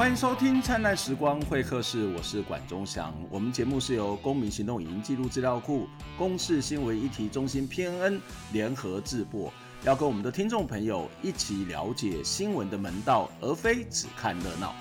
欢迎收听《灿烂时光会客室》，我是管中祥。我们节目是由公民行动影音记录资料库、公视新闻议题中心 PNN 联合制播，要跟我们的听众朋友一起了解新闻的门道，而非只看热闹。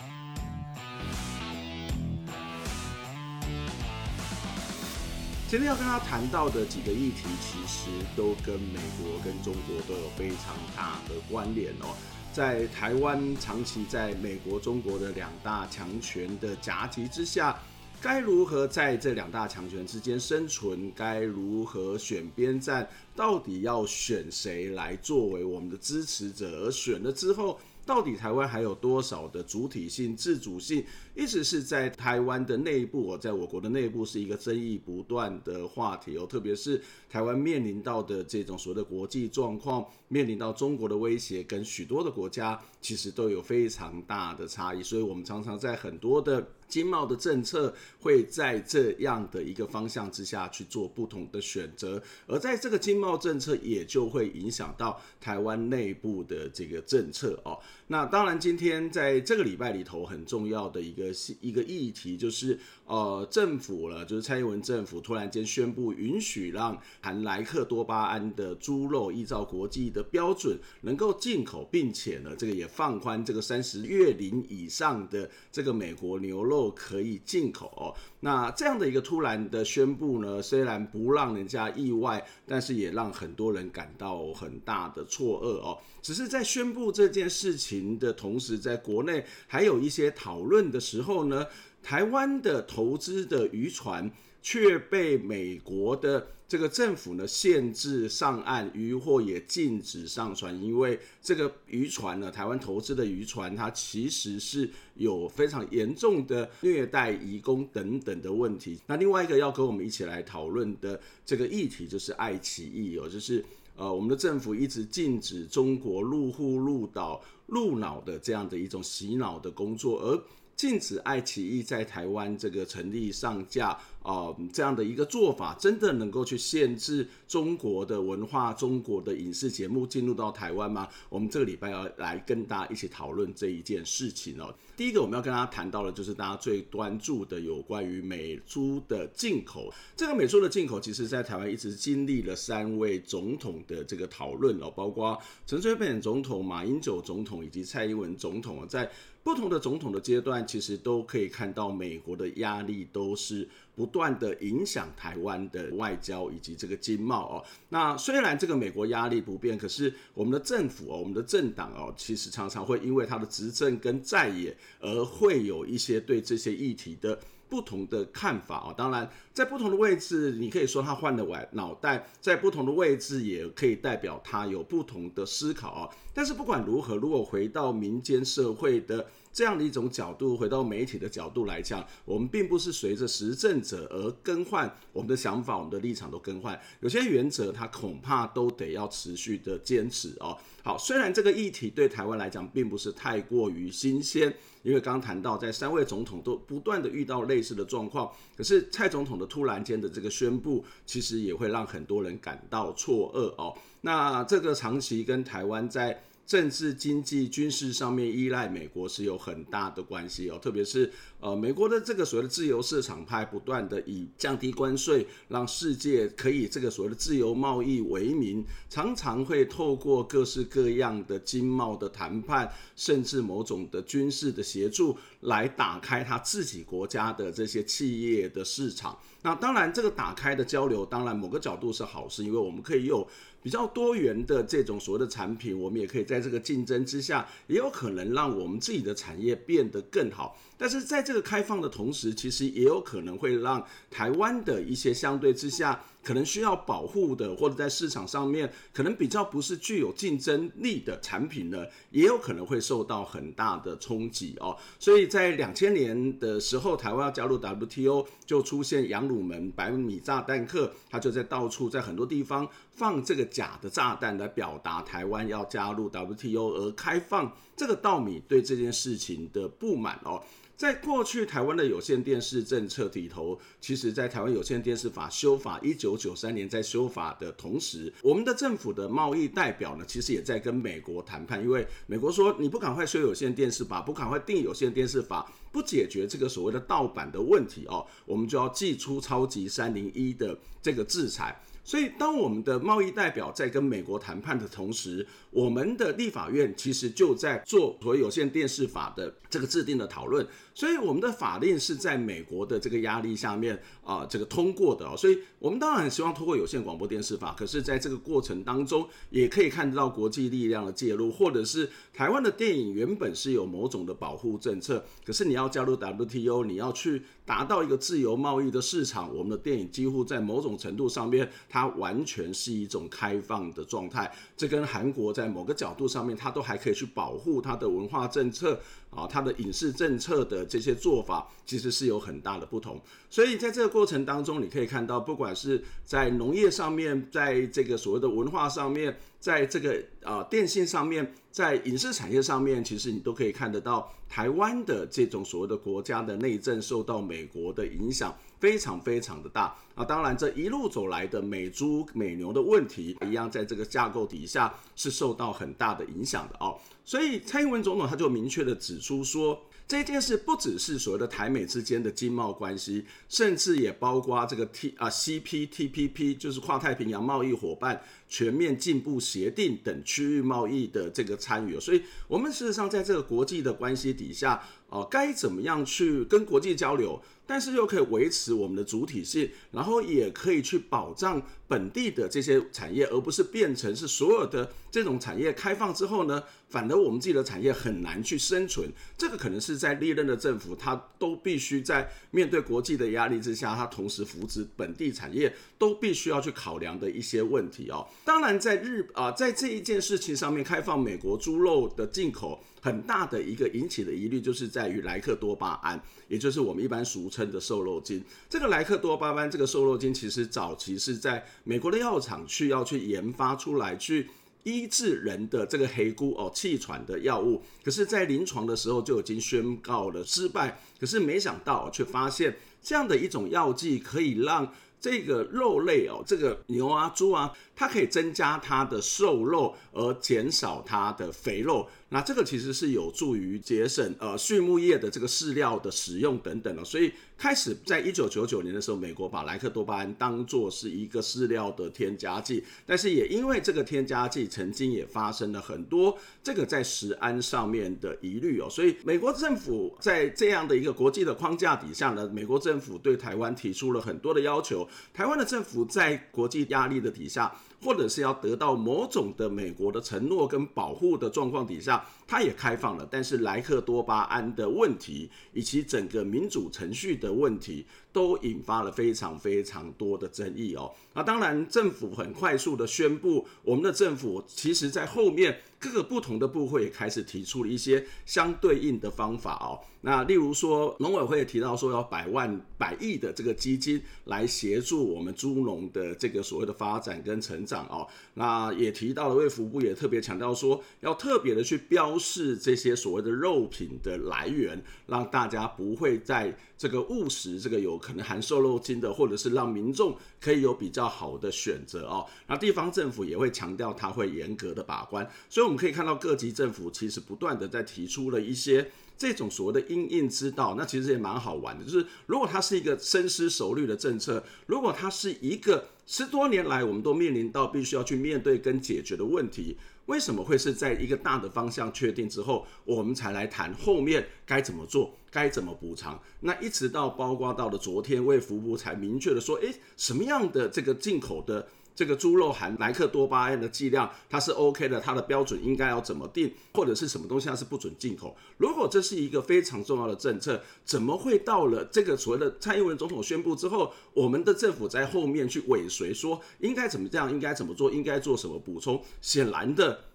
今天要跟他谈到的几个议题，其实都跟美国跟中国都有非常大的关联哦。在台湾长期在美国、中国的两大强权的夹击之下，该如何在这两大强权之间生存？该如何选边站？到底要选谁来作为我们的支持者？而选了之后，到底台湾还有多少的主体性、自主性？一直是在台湾的内部，我在我国的内部是一个争议不断的话题哦。特别是台湾面临到的这种所谓的国际状况，面临到中国的威胁，跟许多的国家其实都有非常大的差异。所以，我们常常在很多的经贸的政策会在这样的一个方向之下去做不同的选择，而在这个经贸政策也就会影响到台湾内部的这个政策哦。那当然，今天在这个礼拜里头很重要的一个一个议题，就是呃，政府了，就是蔡英文政府突然间宣布允许让含莱克多巴胺的猪肉依照国际的标准能够进口，并且呢，这个也放宽这个三十月龄以上的这个美国牛肉可以进口。那这样的一个突然的宣布呢，虽然不让人家意外，但是也让很多人感到很大的错愕哦。只是在宣布这件事情的同时，在国内还有一些讨论的时候呢，台湾的投资的渔船却被美国的这个政府呢限制上岸，渔获也禁止上船，因为这个渔船呢，台湾投资的渔船，它其实是有非常严重的虐待移工等等的问题。那另外一个要跟我们一起来讨论的这个议题，就是爱奇艺哦，就是。呃，我们的政府一直禁止中国入户、入岛、入脑的这样的一种洗脑的工作，而禁止爱奇艺在台湾这个成立上架。啊、呃，这样的一个做法真的能够去限制中国的文化、中国的影视节目进入到台湾吗？我们这个礼拜要来跟大家一起讨论这一件事情哦。第一个我们要跟大家谈到的，就是大家最关注的有关于美猪的进口。这个美猪的进口，其实在台湾一直经历了三位总统的这个讨论哦，包括陈水扁总统、马英九总统以及蔡英文总统，在不同的总统的阶段，其实都可以看到美国的压力都是不断的影响台湾的外交以及这个经贸哦。那虽然这个美国压力不变，可是我们的政府哦，我们的政党哦，其实常常会因为他的执政跟在野，而会有一些对这些议题的。不同的看法啊，当然，在不同的位置，你可以说他换了脑脑袋，在不同的位置也可以代表他有不同的思考啊。但是不管如何，如果回到民间社会的这样的一种角度，回到媒体的角度来讲，我们并不是随着时政者而更换我们的想法，我们的立场都更换。有些原则，它恐怕都得要持续的坚持哦。好，虽然这个议题对台湾来讲并不是太过于新鲜。因为刚刚谈到，在三位总统都不断的遇到类似的状况，可是蔡总统的突然间的这个宣布，其实也会让很多人感到错愕哦。那这个长期跟台湾在政治、经济、军事上面依赖美国是有很大的关系哦，特别是呃，美国的这个所谓的自由市场派不断的以降低关税，让世界可以这个所谓的自由贸易为名，常常会透过各式各样的经贸的谈判，甚至某种的军事的协助，来打开他自己国家的这些企业的市场。那当然，这个打开的交流，当然某个角度是好事，因为我们可以有比较多元的这种所谓的产品，我们也可以在这个竞争之下，也有可能让我们自己的产业变得更好。但是在这个开放的同时，其实也有可能会让台湾的一些相对之下可能需要保护的，或者在市场上面可能比较不是具有竞争力的产品呢，也有可能会受到很大的冲击哦。所以在两千年的时候，台湾要加入 WTO，就出现杨鲁门百米炸弹客，他就在到处在很多地方放这个假的炸弹来表达台湾要加入 WTO，而开放这个稻米对这件事情的不满哦。在过去台湾的有线电视政策里头，其实在台湾有线电视法修法一九九三年在修法的同时，我们的政府的贸易代表呢，其实也在跟美国谈判，因为美国说你不赶快修有线电视法，不赶快定有线电视法，不解决这个所谓的盗版的问题哦，我们就要祭出超级三零一的这个制裁。所以，当我们的贸易代表在跟美国谈判的同时，我们的立法院其实就在做所谓有线电视法的这个制定的讨论。所以，我们的法令是在美国的这个压力下面啊，这个通过的。所以我们当然很希望通过有线广播电视法，可是在这个过程当中，也可以看到国际力量的介入，或者是台湾的电影原本是有某种的保护政策，可是你要加入 WTO，你要去达到一个自由贸易的市场，我们的电影几乎在某种程度上面，它完全是一种开放的状态。这跟韩国在某个角度上面，它都还可以去保护它的文化政策啊，它的影视政策的这些做法，其实是有很大的不同。所以在这个过程当中，你可以看到，不管是在农业上面，在这个所谓的文化上面，在这个啊电信上面，在影视产业上面，其实你都可以看得到，台湾的这种所谓的国家的内政受到美国的影响。非常非常的大啊！当然，这一路走来的美猪美牛的问题，一样在这个架构底下是受到很大的影响的哦。所以蔡英文总统他就明确的指出说，这件事不只是所谓的台美之间的经贸关系，甚至也包括这个 T 啊 CPTPP，就是跨太平洋贸易伙伴全面进步协定等区域贸易的这个参与。所以，我们事实上在这个国际的关系底下，哦，该怎么样去跟国际交流？但是又可以维持我们的主体性，然后也可以去保障本地的这些产业，而不是变成是所有的这种产业开放之后呢，反而我们自己的产业很难去生存。这个可能是在历任的政府，他都必须在面对国际的压力之下，他同时扶持本地产业，都必须要去考量的一些问题哦。当然，在日啊，在这一件事情上面，开放美国猪肉的进口。很大的一个引起的疑虑，就是在于莱克多巴胺，也就是我们一般俗称的瘦肉精。这个莱克多巴胺这个瘦肉精，其实早期是在美国的药厂去要去研发出来，去医治人的这个黑菇哦气喘的药物。可是，在临床的时候就已经宣告了失败。可是没想到，却发现这样的一种药剂可以让这个肉类哦，这个牛啊、猪啊，它可以增加它的瘦肉，而减少它的肥肉。那这个其实是有助于节省呃畜牧业的这个饲料的使用等等的，所以开始在一九九九年的时候，美国把莱克多巴胺当作是一个饲料的添加剂，但是也因为这个添加剂曾经也发生了很多这个在食安上面的疑虑哦，所以美国政府在这样的一个国际的框架底下呢，美国政府对台湾提出了很多的要求，台湾的政府在国际压力的底下。或者是要得到某种的美国的承诺跟保护的状况底下，它也开放了，但是莱克多巴胺的问题以及整个民主程序的问题，都引发了非常非常多的争议哦。那当然，政府很快速的宣布，我们的政府其实在后面。各个不同的部会也开始提出了一些相对应的方法哦。那例如说，农委会也提到说要百万、百亿的这个基金来协助我们猪农的这个所谓的发展跟成长哦。那也提到了卫福部也特别强调说，要特别的去标是这些所谓的肉品的来源，让大家不会在这个误食这个有可能含瘦肉精的，或者是让民众可以有比较好的选择哦。那地方政府也会强调他会严格的把关，所以。我们可以看到各级政府其实不断的在提出了一些这种所谓的因应之道，那其实也蛮好玩的。就是如果它是一个深思熟虑的政策，如果它是一个十多年来我们都面临到必须要去面对跟解决的问题，为什么会是在一个大的方向确定之后，我们才来谈后面该怎么做，该怎么补偿？那一直到包括到了昨天，卫福部才明确的说，诶，什么样的这个进口的。这个猪肉含莱克多巴胺的剂量，它是 OK 的，它的标准应该要怎么定，或者是什么东西它是不准进口？如果这是一个非常重要的政策，怎么会到了这个所谓的蔡英文总统宣布之后，我们的政府在后面去尾随说应该怎么这样，应该怎么做，应该做什么补充？显然的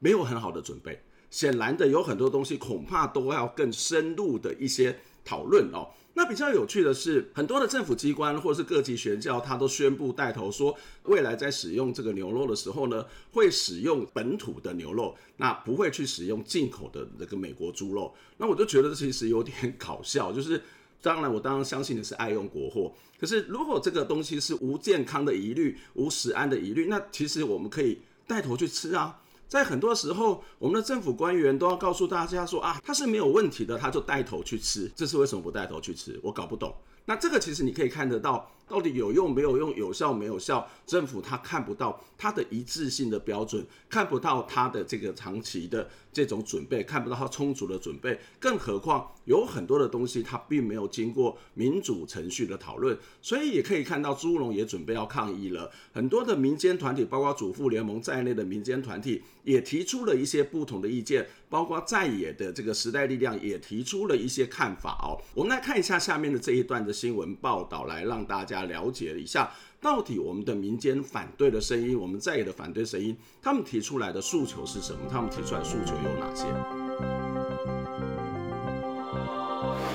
没有很好的准备，显然的有很多东西恐怕都要更深入的一些。讨论哦。那比较有趣的是，很多的政府机关或者是各级学校，他都宣布带头说，未来在使用这个牛肉的时候呢，会使用本土的牛肉，那不会去使用进口的那个美国猪肉。那我就觉得其实有点搞笑，就是当然我当然相信的是爱用国货，可是如果这个东西是无健康的疑虑、无食安的疑虑，那其实我们可以带头去吃啊。在很多时候，我们的政府官员都要告诉大家说啊，他是没有问题的，他就带头去吃。这是为什么不带头去吃？我搞不懂。那这个其实你可以看得到。到底有用没有用，有效没有效？政府他看不到他的一致性的标准，看不到他的这个长期的这种准备，看不到他充足的准备。更何况有很多的东西它并没有经过民主程序的讨论，所以也可以看到朱龙也准备要抗议了。很多的民间团体，包括主妇联盟在内的民间团体，也提出了一些不同的意见，包括在野的这个时代力量也提出了一些看法哦。我们来看一下下面的这一段的新闻报道，来让大家。了解一下，到底我们的民间反对的声音，我们在野的反对声音，他们提出来的诉求是什么？他们提出来的诉求有哪些？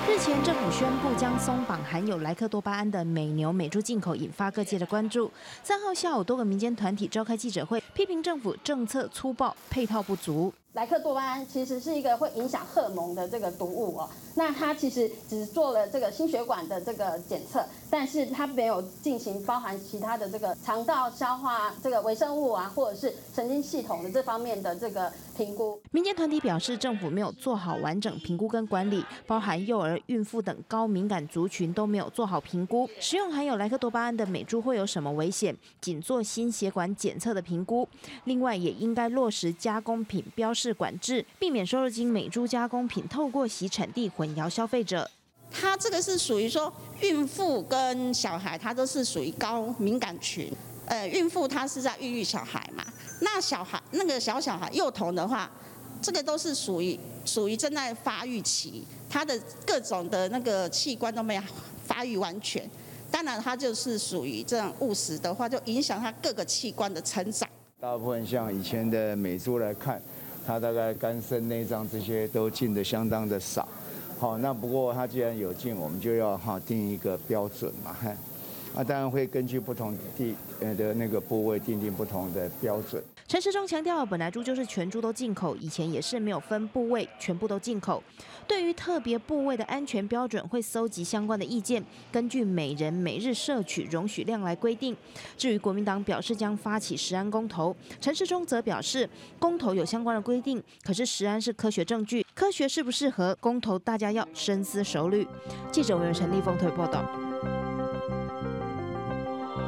日前，政府宣布将松绑含有莱克多巴胺的美牛美猪进口，引发各界的关注。三号下午，多个民间团体召开记者会，批评政府政策粗暴，配套不足。莱克多巴胺其实是一个会影响荷尔蒙的这个毒物哦，那它其实只做了这个心血管的这个检测，但是它没有进行包含其他的这个肠道消化这个微生物啊，或者是神经系统的这方面的这个评估。民间团体表示，政府没有做好完整评估跟管理，包含幼儿、孕妇等高敏感族群都没有做好评估。食用含有莱克多巴胺的美猪会有什么危险？仅做心血管检测的评估。另外，也应该落实加工品标识。是管制，避免瘦肉精美猪加工品透过洗产地混淆消费者。它这个是属于说，孕妇跟小孩，它都是属于高敏感群。呃，孕妇她是在孕育小孩嘛，那小孩那个小小孩幼童的话，这个都是属于属于正在发育期，他的各种的那个器官都没有发育完全。当然，它就是属于这样误食的话，就影响他各个器官的成长。大部分像以前的美猪来看。他大概肝肾内脏这些都进的相当的少，好，那不过他既然有进，我们就要哈定一个标准嘛，啊，当然会根据不同地呃的那个部位定定不同的标准。陈时中强调，本来猪就是全猪都进口，以前也是没有分部位，全部都进口。对于特别部位的安全标准，会搜集相关的意见，根据每人每日摄取容许量来规定。至于国民党表示将发起食安公投，陈时中则表示，公投有相关的规定，可是食安是科学证据，科学适不适合公投，大家要深思熟虑。记者委员陈立峰特别报道。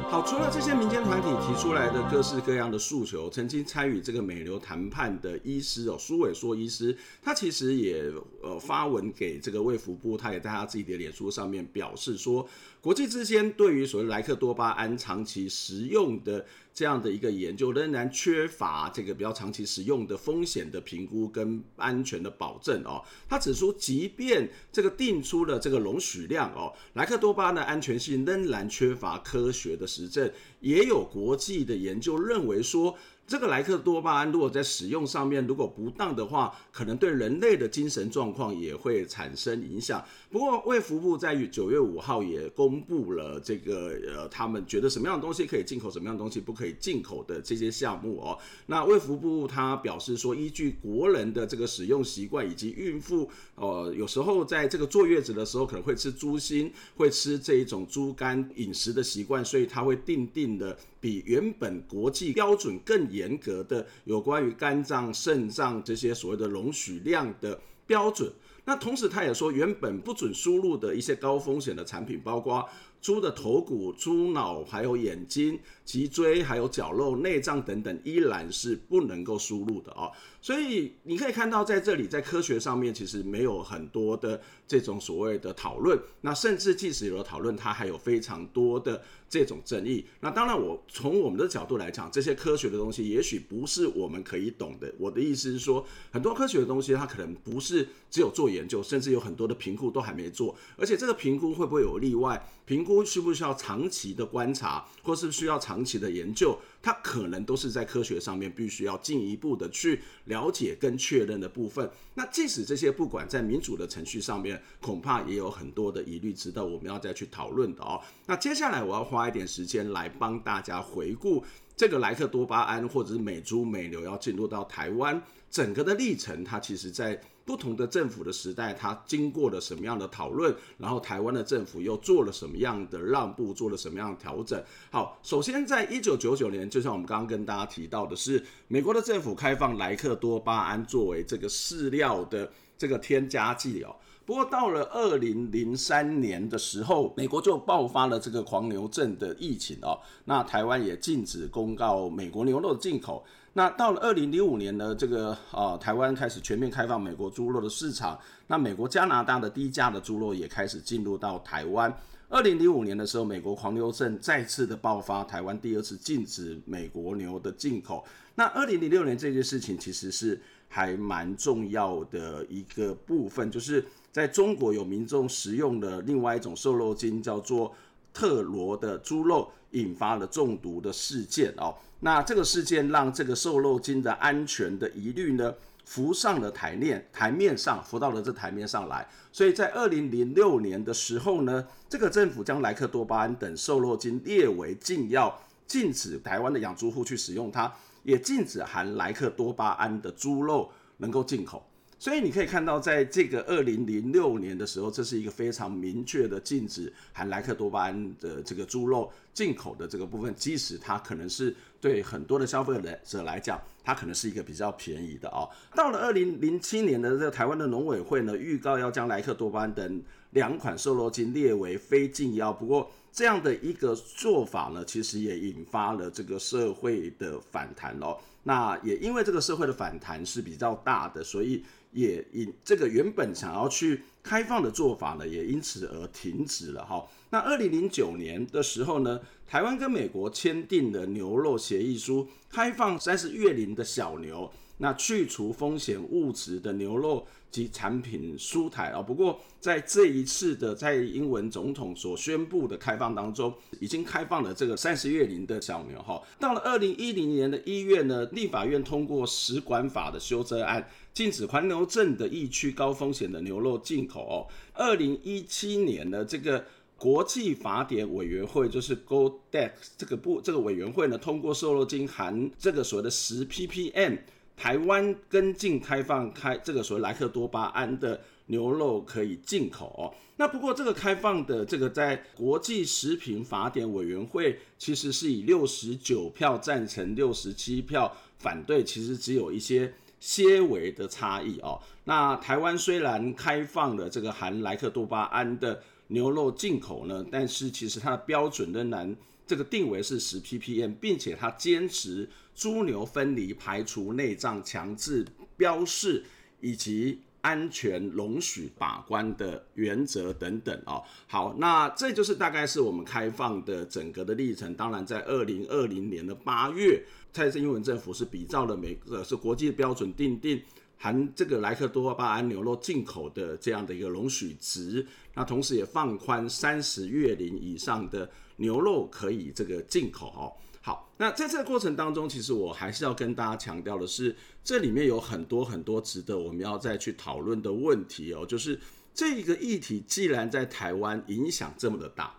好，除了这些民间团体提出来的各式各样的诉求，曾经参与这个美流谈判的医师哦，苏伟硕医师，他其实也呃发文给这个卫福部，他也在他自己的脸书上面表示说，国际之间对于所谓莱克多巴胺长期食用的这样的一个研究，仍然缺乏这个比较长期使用的风险的评估跟安全的保证哦。他指出，即便这个定出了这个容许量哦，莱克多巴胺的安全性仍然缺乏科学的实证，也有国际的研究认为说。这个莱克多巴胺如果在使用上面如果不当的话，可能对人类的精神状况也会产生影响。不过卫福部在九月五号也公布了这个呃，他们觉得什么样的东西可以进口，什么样的东西不可以进口的这些项目哦。那卫福部他表示说，依据国人的这个使用习惯以及孕妇呃有时候在这个坐月子的时候可能会吃猪心，会吃这一种猪肝饮食的习惯，所以他会定定的比原本国际标准更严。格的有关于肝脏、肾脏这些所谓的容许量的标准。那同时，他也说，原本不准输入的一些高风险的产品，包括猪的头骨、猪脑、还有眼睛、脊椎、还有绞肉、内脏等等，依然是不能够输入的啊。所以你可以看到，在这里，在科学上面，其实没有很多的这种所谓的讨论。那甚至即使有了讨论，它还有非常多的这种争议。那当然，我从我们的角度来讲，这些科学的东西，也许不是我们可以懂的。我的意思是说，很多科学的东西，它可能不是只有做研究，甚至有很多的评估都还没做。而且这个评估会不会有例外？评估需不需要长期的观察，或是需要长期的研究，它可能都是在科学上面必须要进一步的去了解跟确认的部分。那即使这些不管在民主的程序上面，恐怕也有很多的疑虑，值得我们要再去讨论的哦。那接下来我要花一点时间来帮大家回顾这个莱克多巴胺或者是美猪美牛要进入到台湾整个的历程，它其实在。不同的政府的时代，它经过了什么样的讨论？然后台湾的政府又做了什么样的让步？做了什么样的调整？好，首先在一九九九年，就像我们刚刚跟大家提到的是，美国的政府开放莱克多巴胺作为这个饲料的这个添加剂哦。不过到了二零零三年的时候，美国就爆发了这个狂牛症的疫情哦。那台湾也禁止公告美国牛肉的进口。那到了二零零五年呢，这个呃，台湾开始全面开放美国猪肉的市场。那美国、加拿大的低价的猪肉也开始进入到台湾。二零零五年的时候，美国狂牛症再次的爆发，台湾第二次禁止美国牛的进口。那二零零六年这件事情其实是还蛮重要的一个部分，就是在中国有民众食用的另外一种瘦肉精，叫做特罗的猪肉，引发了中毒的事件哦。那这个事件让这个瘦肉精的安全的疑虑呢，浮上了台面，台面上浮到了这台面上来。所以在二零零六年的时候呢，这个政府将莱克多巴胺等瘦肉精列为禁药，禁止台湾的养猪户去使用它，也禁止含莱克多巴胺的猪肉能够进口。所以你可以看到，在这个二零零六年的时候，这是一个非常明确的禁止含莱克多巴胺的这个猪肉进口的这个部分，即使它可能是对很多的消费者来讲，它可能是一个比较便宜的哦。到了二零零七年的这个台湾的农委会呢，预告要将莱克多巴胺等两款瘦肉精列为非禁药。不过这样的一个做法呢，其实也引发了这个社会的反弹哦。那也因为这个社会的反弹是比较大的，所以。也因这个原本想要去开放的做法呢，也因此而停止了哈。那二零零九年的时候呢，台湾跟美国签订了牛肉协议书，开放三十月龄的小牛。那去除风险物质的牛肉及产品输台啊，不过在这一次的在英文总统所宣布的开放当中，已经开放了这个三十月龄的小牛哈。到了二零一零年的一月呢，立法院通过食管法的修正案，禁止狂牛症的疫区高风险的牛肉进口哦。二零一七年呢，这个国际法典委员会就是 GODEX 这个部这个委员会呢，通过瘦肉精含这个所谓的十 ppm。台湾跟进开放开这个所谓莱克多巴胺的牛肉可以进口哦。那不过这个开放的这个在国际食品法典委员会其实是以六十九票赞成，六十七票反对，其实只有一些些微的差异哦。那台湾虽然开放了这个含莱克多巴胺的牛肉进口呢，但是其实它的标准仍然。这个定为是十 ppm，并且它坚持猪牛分离、排除内脏、强制标示以及安全容许把关的原则等等哦。好，那这就是大概是我们开放的整个的历程。当然，在二零二零年的八月，蔡英文政府是比照了美个是国际标准定定含这个莱克多巴胺牛肉进口的这样的一个容许值，那同时也放宽三十月龄以上的。牛肉可以这个进口哦，好，那在这个过程当中，其实我还是要跟大家强调的是，这里面有很多很多值得我们要再去讨论的问题哦，就是这一个议题既然在台湾影响这么的大，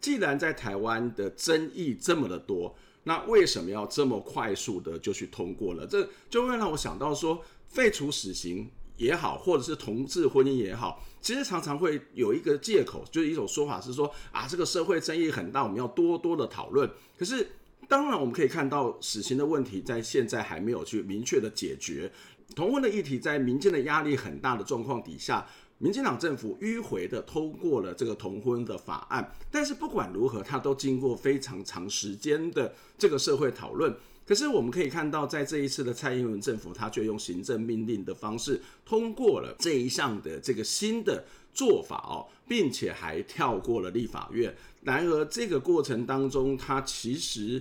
既然在台湾的争议这么的多，那为什么要这么快速的就去通过了？这就会让我想到说，废除死刑也好，或者是同志婚姻也好。其实常常会有一个借口，就是一种说法是说啊，这个社会争议很大，我们要多多的讨论。可是，当然我们可以看到死刑的问题在现在还没有去明确的解决，同婚的议题在民间的压力很大的状况底下，民进党政府迂回的通过了这个同婚的法案。但是不管如何，它都经过非常长时间的这个社会讨论。可是我们可以看到，在这一次的蔡英文政府，他却用行政命令的方式通过了这一项的这个新的做法哦，并且还跳过了立法院。然而，这个过程当中，他其实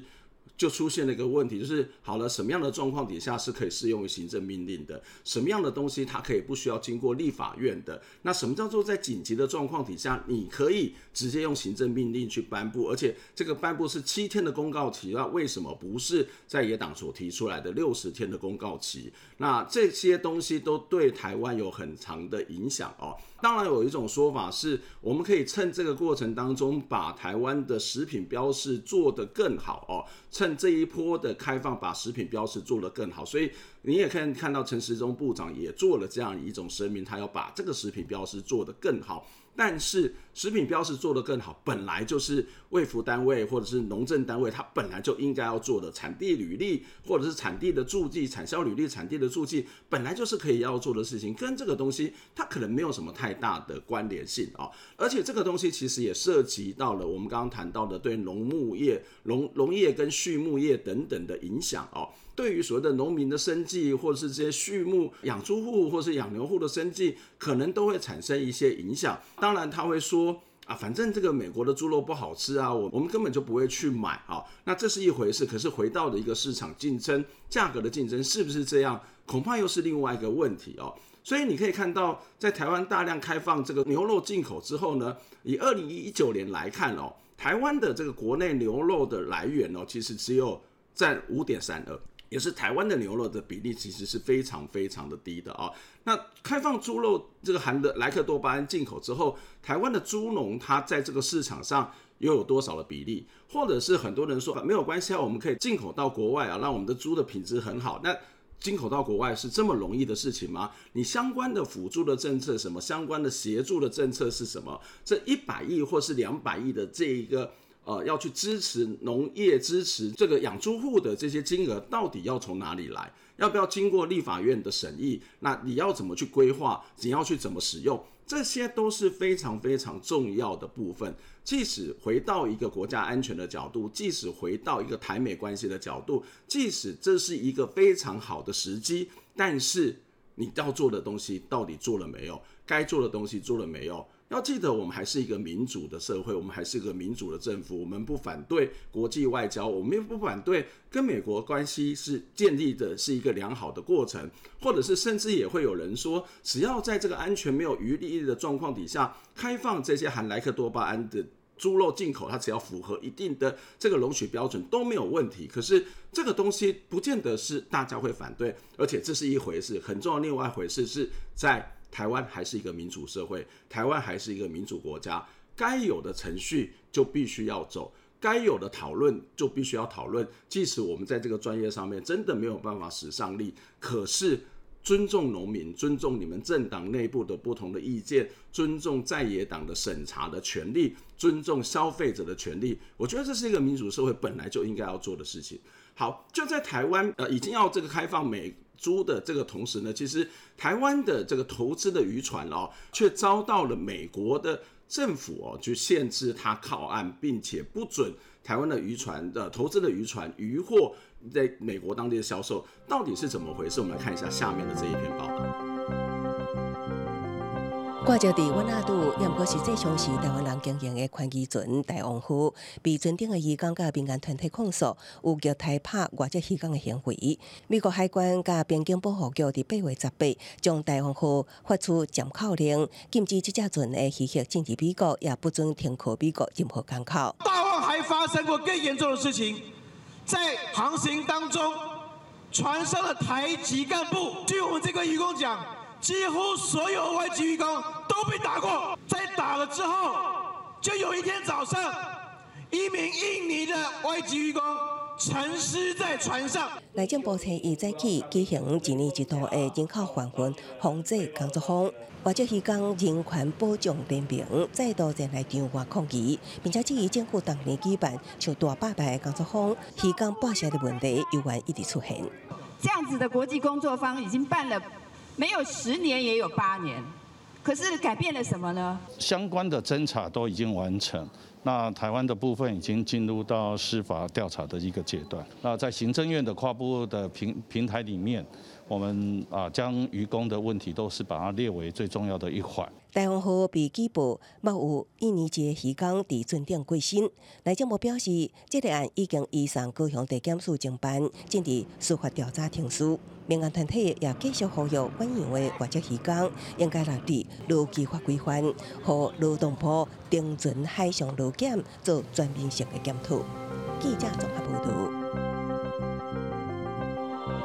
就出现了一个问题，就是好了，什么样的状况底下是可以适用于行政命令的？什么样的东西它可以不需要经过立法院的？那什么叫做在紧急的状况底下，你可以直接用行政命令去颁布，而且这个颁布是七天的公告期，那为什么不是在野党所提出来的六十天的公告期？那这些东西都对台湾有很长的影响哦。当然有一种说法是，我们可以趁这个过程当中，把台湾的食品标示做得更好哦，趁这一波的开放，把食品标识做得更好。所以你也可以看到陈时中部长也做了这样一种声明，他要把这个食品标识做得更好。但是食品标识做得更好，本来就是卫福单位或者是农政单位，它本来就应该要做的产地履历，或者是产地的注记、产销履历、产地的注记，本来就是可以要做的事情，跟这个东西它可能没有什么太大的关联性啊。而且这个东西其实也涉及到了我们刚刚谈到的对农牧业、农农业跟畜牧业等等的影响哦。对于所谓的农民的生计，或者是这些畜牧养猪户或是养牛户的生计，可能都会产生一些影响。当然他会说啊，反正这个美国的猪肉不好吃啊，我我们根本就不会去买啊。那这是一回事，可是回到的一个市场竞争，价格的竞争是不是这样？恐怕又是另外一个问题哦。所以你可以看到，在台湾大量开放这个牛肉进口之后呢，以二零一九年来看哦，台湾的这个国内牛肉的来源哦，其实只有占五点三二。也是台湾的牛肉的比例其实是非常非常的低的啊。那开放猪肉这个含的莱克多巴胺进口之后，台湾的猪农他在这个市场上又有多少的比例？或者是很多人说没有关系啊，我们可以进口到国外啊，让我们的猪的品质很好。那进口到国外是这么容易的事情吗？你相关的辅助的政策什么？相关的协助的政策是什么？这一百亿或是两百亿的这一个。呃，要去支持农业，支持这个养猪户的这些金额，到底要从哪里来？要不要经过立法院的审议？那你要怎么去规划？你要去怎么使用？这些都是非常非常重要的部分。即使回到一个国家安全的角度，即使回到一个台美关系的角度，即使这是一个非常好的时机，但是你要做的东西到底做了没有？该做的东西做了没有？要记得，我们还是一个民主的社会，我们还是一个民主的政府。我们不反对国际外交，我们也不反对跟美国关系是建立的是一个良好的过程，或者是甚至也会有人说，只要在这个安全没有余力的状况底下，开放这些含莱克多巴胺的猪肉进口，它只要符合一定的这个容许标准都没有问题。可是这个东西不见得是大家会反对，而且这是一回事，很重要。另外一回事是在。台湾还是一个民主社会，台湾还是一个民主国家，该有的程序就必须要走，该有的讨论就必须要讨论。即使我们在这个专业上面真的没有办法使上力，可是尊重农民，尊重你们政党内部的不同的意见，尊重在野党的审查的权利，尊重消费者的权利，我觉得这是一个民主社会本来就应该要做的事情。好，就在台湾，呃，已经要这个开放美租的这个同时呢，其实台湾的这个投资的渔船哦，却遭到了美国的政府哦，去限制它靠岸，并且不准台湾的渔船的投资的渔船渔获在美国当地的销售，到底是怎么回事？我们来看一下下面的这一篇报道。挂着伫阮阿杜，也毋过实际上是台湾人经营的宽基船大王号，被船顶的渔工甲民间团体控诉有虐待拍外籍渔工的行为。美国海关甲边境保护局伫八月十八将大王号发出暂扣令，禁止这只船的渔获进入美国，也不准停靠美国任何港口。大王还发生过更严重的事情，在航行当中，船上的台籍干部，据我们这个渔工讲。几乎所有外籍渔工都被打过，在打了之后，就有一天早上，一名印尼的外籍渔工沉尸在船上。内政部前一早起举行一年一度的人口还魂防治工作坊，外籍渔工人权保障联盟再度前来场外抗议，并且质疑政府当年举办像大坝坝的工作坊，渔工报销的问题又会一直出现。这样子的国际工作坊已经办了。没有十年也有八年，可是改变了什么呢？相关的侦查都已经完成，那台湾的部分已经进入到司法调查的一个阶段。那在行政院的跨部的平平台里面，我们啊将愚公的问题都是把它列为最重要的一环。台风号被举报冒有印尼籍渔工伫船顶过身，内政部表示，这个案已经移送高雄地检署侦办，正伫司法调查庭书。民安团体也继续呼吁远洋的外籍渔工应该落地劳基法规范，和劳动部定准海上劳检做全面性的检讨。记者综合报道。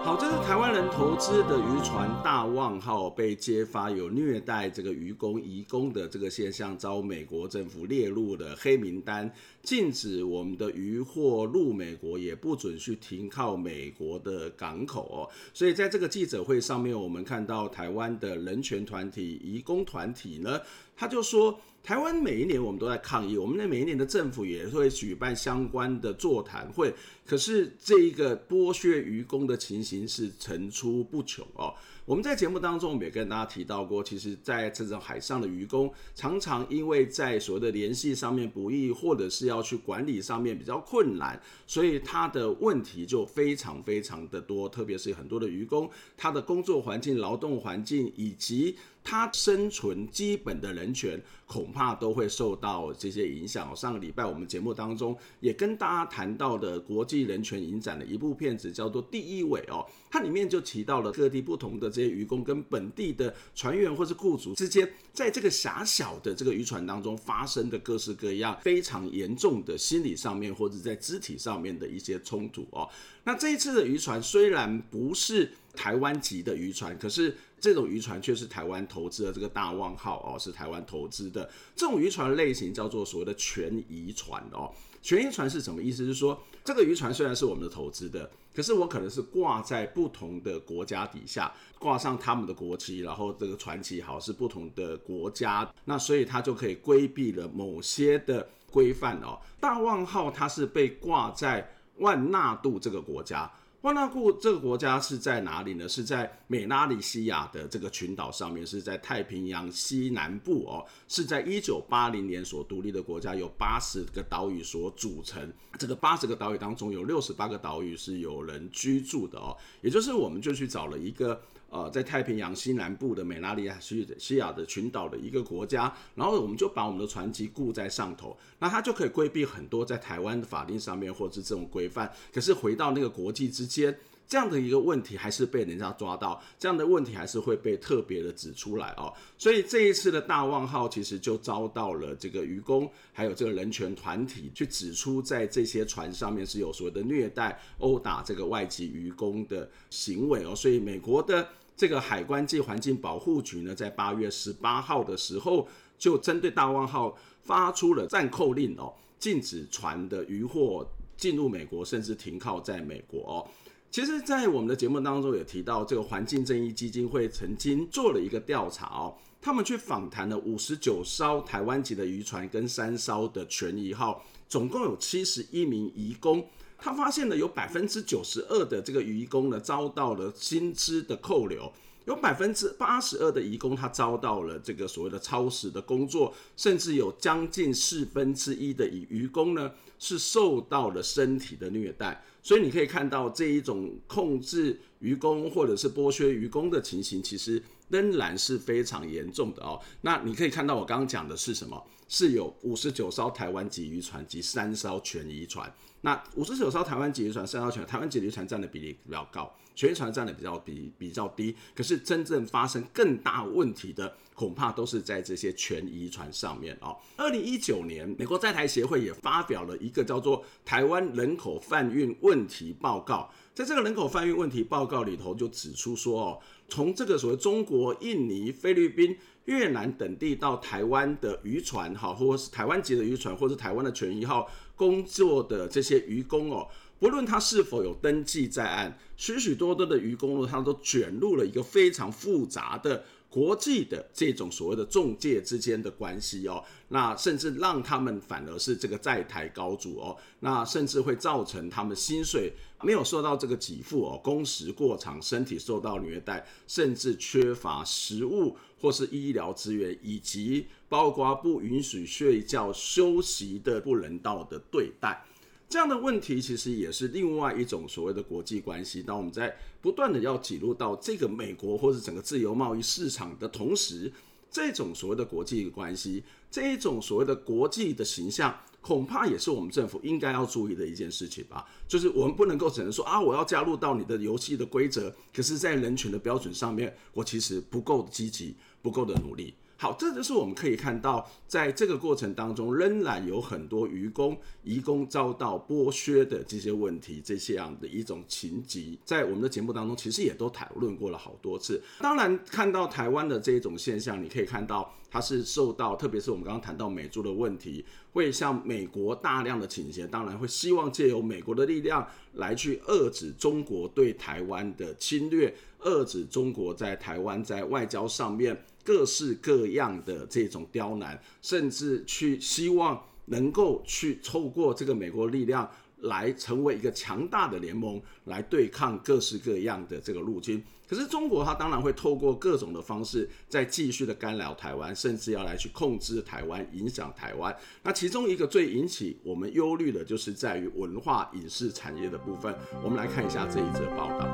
好，这是台湾人投资的渔船“大旺号”被揭发有虐待这个渔工、移工的这个现象，遭美国政府列入了黑名单，禁止我们的渔获入美国，也不准去停靠美国的港口哦。所以在这个记者会上面，我们看到台湾的人权团体、移工团体呢，他就说。台湾每一年我们都在抗议，我们的每一年的政府也会举办相关的座谈会。可是这一个剥削渔工的情形是层出不穷哦。我们在节目当中，我们也跟大家提到过，其实在这种海上的渔工，常常因为在所谓的联系上面不易，或者是要去管理上面比较困难，所以他的问题就非常非常的多。特别是很多的渔工，他的工作环境、劳动环境以及他生存基本的人权，恐怕都会受到这些影响。上个礼拜我们节目当中也跟大家谈到的国际人权影展的一部片子，叫做《第一尾》哦，它里面就提到了各地不同的这些渔工跟本地的船员或是雇主之间，在这个狭小的这个渔船当中发生的各式各样非常严重的心理上面或者在肢体上面的一些冲突哦。那这一次的渔船虽然不是台湾籍的渔船，可是。这种渔船却是台湾投资的这个大望号哦，是台湾投资的这种渔船类型叫做所谓的权益船哦。权益船是什么意思？是说这个渔船虽然是我们的投资的，可是我可能是挂在不同的国家底下，挂上他们的国旗，然后这个船旗好是不同的国家，那所以它就可以规避了某些的规范哦。大望号它是被挂在万纳度这个国家。万纳库这个国家是在哪里呢？是在美拉尼西亚的这个群岛上面，是在太平洋西南部哦，是在一九八零年所独立的国家，有八十个岛屿所组成。这个八十个岛屿当中，有六十八个岛屿是有人居住的哦，也就是我们就去找了一个。呃，在太平洋西南部的美拉尼西西亚的群岛的一个国家，然后我们就把我们的船籍固在上头，那它就可以规避很多在台湾的法令上面或者是这种规范。可是回到那个国际之间，这样的一个问题还是被人家抓到，这样的问题还是会被特别的指出来哦。所以这一次的大望号其实就遭到了这个渔工还有这个人权团体去指出，在这些船上面是有所谓的虐待、殴打这个外籍渔工的行为哦。所以美国的。这个海关暨环境保护局呢，在八月十八号的时候，就针对大望号发出了暂扣令哦，禁止船的渔获进入美国，甚至停靠在美国哦。其实，在我们的节目当中也提到，这个环境正义基金会曾经做了一个调查哦，他们去访谈了五十九艘台湾籍的渔船跟三艘的权益号，总共有七十一名移工。他发现了有百分之九十二的这个渔工呢，遭到了薪资的扣留，有百分之八十二的移工他遭到了这个所谓的超时的工作，甚至有将近四分之一的渔工呢是受到了身体的虐待。所以你可以看到这一种控制渔工或者是剥削渔工的情形，其实仍然是非常严重的哦。那你可以看到我刚刚讲的是什么？是有五十九艘台湾籍渔船及三艘全渔船。那五十九艘台湾籍渔船、三艘权台湾籍渔船占的比例比较高，全船占的比较比比较低。可是真正发生更大问题的，恐怕都是在这些权益船上面哦。二零一九年，美国在台协会也发表了一个叫做《台湾人口贩运问题报告》。在这个人口贩运问题报告里头，就指出说哦，从这个所谓中国、印尼、菲律宾、越南等地到台湾的渔船，哈，或者是台湾籍的渔船，或者是台湾的权益号。工作的这些渔工哦，不论他是否有登记在案，许许多多的渔工呢，他都卷入了一个非常复杂的国际的这种所谓的中介之间的关系哦，那甚至让他们反而是这个在台高筑哦，那甚至会造成他们薪水没有受到这个给付哦，工时过长，身体受到虐待，甚至缺乏食物或是医疗资源，以及包括不允许睡觉休息的不人道的对待。这样的问题其实也是另外一种所谓的国际关系。当我们在不断的要挤入到这个美国或者整个自由贸易市场的同时，这种所谓的国际关系，这一种所谓的国际的形象，恐怕也是我们政府应该要注意的一件事情吧。就是我们不能够只能说啊，我要加入到你的游戏的规则，可是，在人权的标准上面，我其实不够积极，不够的努力。好，这就是我们可以看到，在这个过程当中，仍然有很多渔工、移工遭到剥削的这些问题，这些样的一种情节，在我们的节目当中，其实也都讨论过了好多次。当然，看到台湾的这种现象，你可以看到它是受到，特别是我们刚刚谈到美猪的问题，会向美国大量的倾斜，当然会希望借由美国的力量来去遏制中国对台湾的侵略，遏制中国在台湾在外交上面。各式各样的这种刁难，甚至去希望能够去透过这个美国力量来成为一个强大的联盟，来对抗各式各样的这个陆军。可是中国它当然会透过各种的方式，再继续的干扰台湾，甚至要来去控制台湾，影响台湾。那其中一个最引起我们忧虑的，就是在于文化影视产业的部分。我们来看一下这一则报道。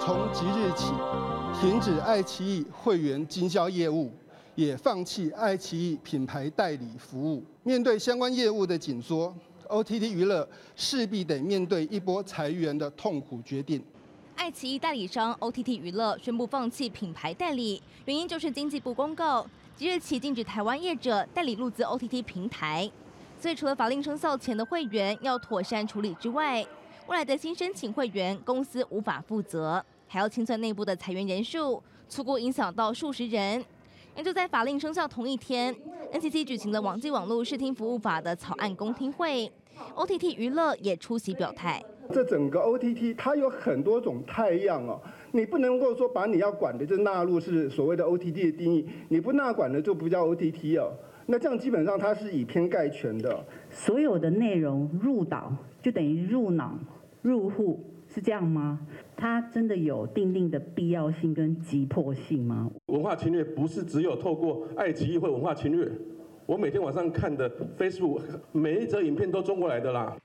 从即日起。停止爱奇艺会员经销业务，也放弃爱奇艺品牌代理服务。面对相关业务的紧缩，OTT 娱乐势必得面对一波裁员的痛苦决定。爱奇艺代理商 OTT 娱乐宣布放弃品牌代理，原因就是经济部公告即日起禁止台湾业者代理入资 OTT 平台。所以除了法令生效前的会员要妥善处理之外，未来的新申请会员公司无法负责。还要清算内部的裁员人数，初步影响到数十人。而就在法令生效同一天，NCC 举行了网际网络视听服务法的草案公听会，OTT 娱乐也出席表态。这整个 OTT 它有很多种太样哦，你不能够说把你要管的就纳入是所谓的 OTT 的定义，你不纳管的就不叫 OTT 哦。那这样基本上它是以偏概全的。所有的内容入岛就等于入脑入户。是这样吗？它真的有定定的必要性跟急迫性吗？文化侵略不是只有透过爱奇艺会文化侵略，我每天晚上看的 Facebook 每一则影片都中国来的啦。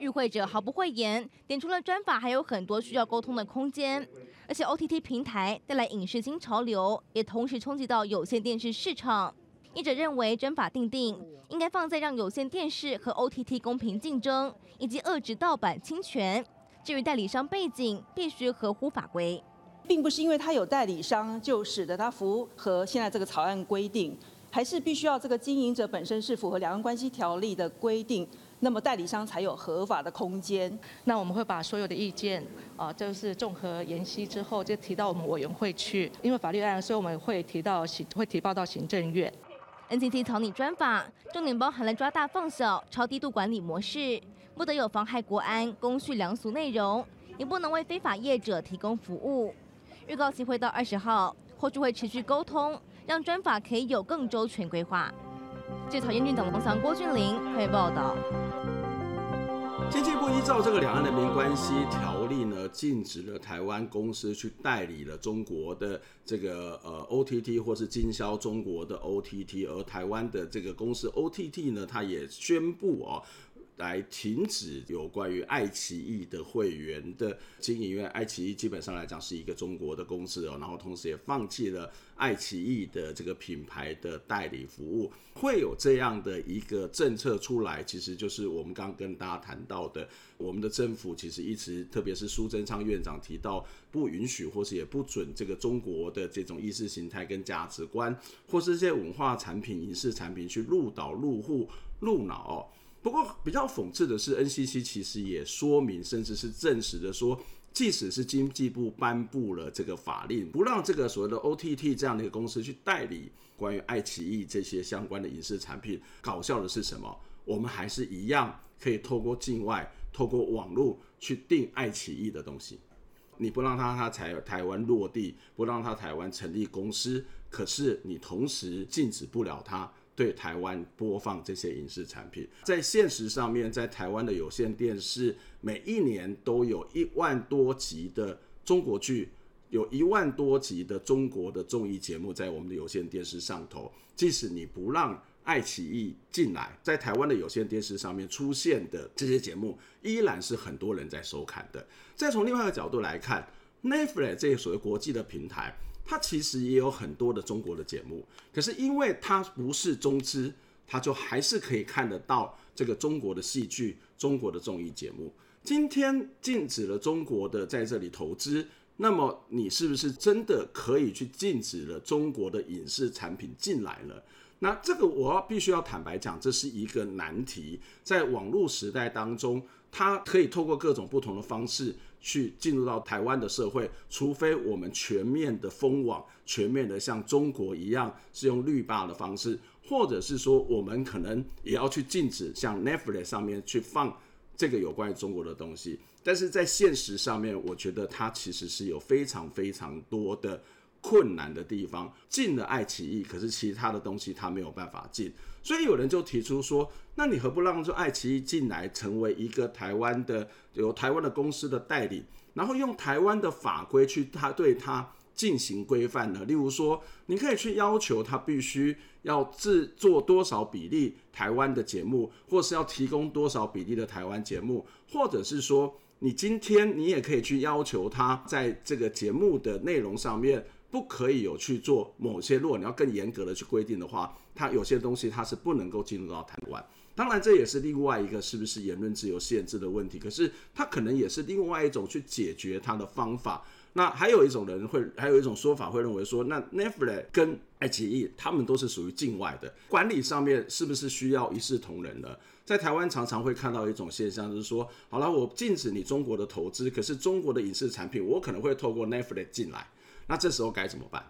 与会者毫不讳言，点出了专法还有很多需要沟通的空间，而且 OTT 平台带来影视新潮流，也同时冲击到有线电视市场。业者认为，专法定定应该放在让有线电视和 OTT 公平竞争，以及遏制盗版侵权。至于代理商背景，必须合乎法规，并不是因为他有代理商就使得他符合现在这个草案规定，还是必须要这个经营者本身是符合两岸关系条例的规定，那么代理商才有合法的空间。那我们会把所有的意见啊，就是综合研析之后，就提到我们委员会去，因为法律案，所以我们会提到行会提报到行政院。NCC 草拟专法，重点包含了抓大放小、超低度管理模式。不得有妨害国安、公序良俗内容，也不能为非法业者提供服务。预告期会到二十号，后续会持续沟通，让专法可以有更周全规划。据草研院总公桑郭俊霖会报道。经济部依照这个两岸人民关系条例呢，禁止了台湾公司去代理了中国的这个呃 OTT 或是经销中国的 OTT，而台湾的这个公司 OTT 呢，它也宣布哦。来停止有关于爱奇艺的会员的经营，因为爱奇艺基本上来讲是一个中国的公司哦，然后同时也放弃了爱奇艺的这个品牌的代理服务，会有这样的一个政策出来，其实就是我们刚跟大家谈到的，我们的政府其实一直，特别是苏贞昌院长提到不允许或是也不准这个中国的这种意识形态跟价值观，或是这些文化产品、影视产品去入岛、入户、入脑。不过比较讽刺的是，NCC 其实也说明，甚至是证实的说，即使是经济部颁布了这个法令，不让这个所谓的 OTT 这样的一个公司去代理关于爱奇艺这些相关的影视产品，搞笑的是什么？我们还是一样可以透过境外、透过网络去订爱奇艺的东西。你不让他他台台湾落地，不让他台湾成立公司，可是你同时禁止不了他。对台湾播放这些影视产品，在现实上面，在台湾的有线电视，每一年都有一万多集的中国剧，有一万多集的中国的综艺节目在我们的有线电视上头。即使你不让爱奇艺进来，在台湾的有线电视上面出现的这些节目，依然是很多人在收看的。再从另外一个角度来看，Netflix 这个所谓国际的平台，它其实也有很多的中国的节目，可是因为它不是中资，它就还是可以看得到这个中国的戏剧、中国的综艺节目。今天禁止了中国的在这里投资。那么你是不是真的可以去禁止了中国的影视产品进来了？那这个我要必须要坦白讲，这是一个难题。在网络时代当中，它可以透过各种不同的方式去进入到台湾的社会，除非我们全面的封网，全面的像中国一样是用绿霸的方式，或者是说我们可能也要去禁止像 Netflix 上面去放这个有关于中国的东西。但是在现实上面，我觉得它其实是有非常非常多的困难的地方。进了爱奇艺，可是其他的东西它没有办法进，所以有人就提出说，那你何不让这爱奇艺进来，成为一个台湾的有台湾的公司的代理，然后用台湾的法规去他对它进行规范呢？例如说，你可以去要求他必须要制作多少比例台湾的节目，或是要提供多少比例的台湾节目，或者是说。你今天你也可以去要求他在这个节目的内容上面不可以有去做某些，如果你要更严格的去规定的话，它有些东西它是不能够进入到台湾。当然这也是另外一个是不是言论自由限制的问题，可是它可能也是另外一种去解决它的方法。那还有一种人会，还有一种说法会认为说，那 Netflix 跟爱奇艺他们都是属于境外的，管理上面是不是需要一视同仁呢？在台湾常常会看到一种现象，就是说，好了，我禁止你中国的投资，可是中国的影视产品我可能会透过 Netflix 进来，那这时候该怎么办？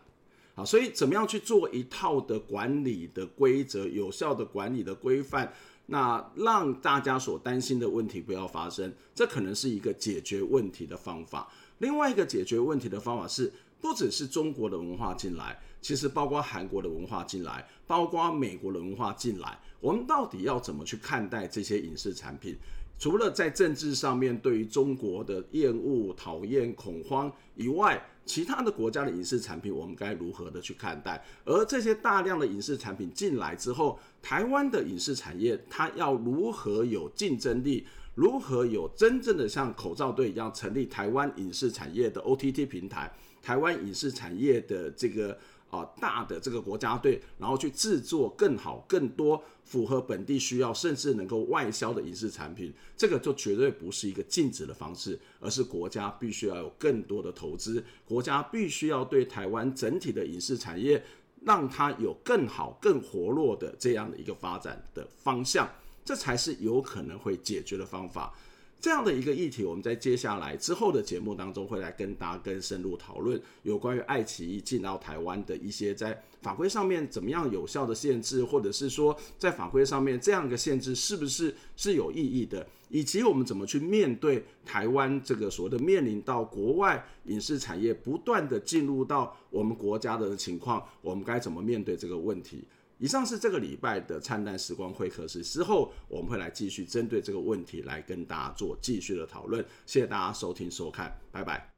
好，所以怎么样去做一套的管理的规则，有效的管理的规范，那让大家所担心的问题不要发生，这可能是一个解决问题的方法。另外一个解决问题的方法是，不只是中国的文化进来，其实包括韩国的文化进来，包括美国的文化进来。我们到底要怎么去看待这些影视产品？除了在政治上面对于中国的厌恶、讨厌、恐慌以外，其他的国家的影视产品我们该如何的去看待？而这些大量的影视产品进来之后，台湾的影视产业它要如何有竞争力？如何有真正的像口罩队一样成立台湾影视产业的 OTT 平台？台湾影视产业的这个。啊，大的这个国家队，然后去制作更好、更多符合本地需要，甚至能够外销的影视产品，这个就绝对不是一个禁止的方式，而是国家必须要有更多的投资，国家必须要对台湾整体的影视产业，让它有更好、更活络的这样的一个发展的方向，这才是有可能会解决的方法。这样的一个议题，我们在接下来之后的节目当中会来跟大家更深入讨论，有关于爱奇艺进到台湾的一些在法规上面怎么样有效的限制，或者是说在法规上面这样一个限制是不是是有意义的，以及我们怎么去面对台湾这个所谓的面临到国外影视产业不断的进入到我们国家的情况，我们该怎么面对这个问题？以上是这个礼拜的灿烂时光会客室，之后我们会来继续针对这个问题来跟大家做继续的讨论。谢谢大家收听收看，拜拜。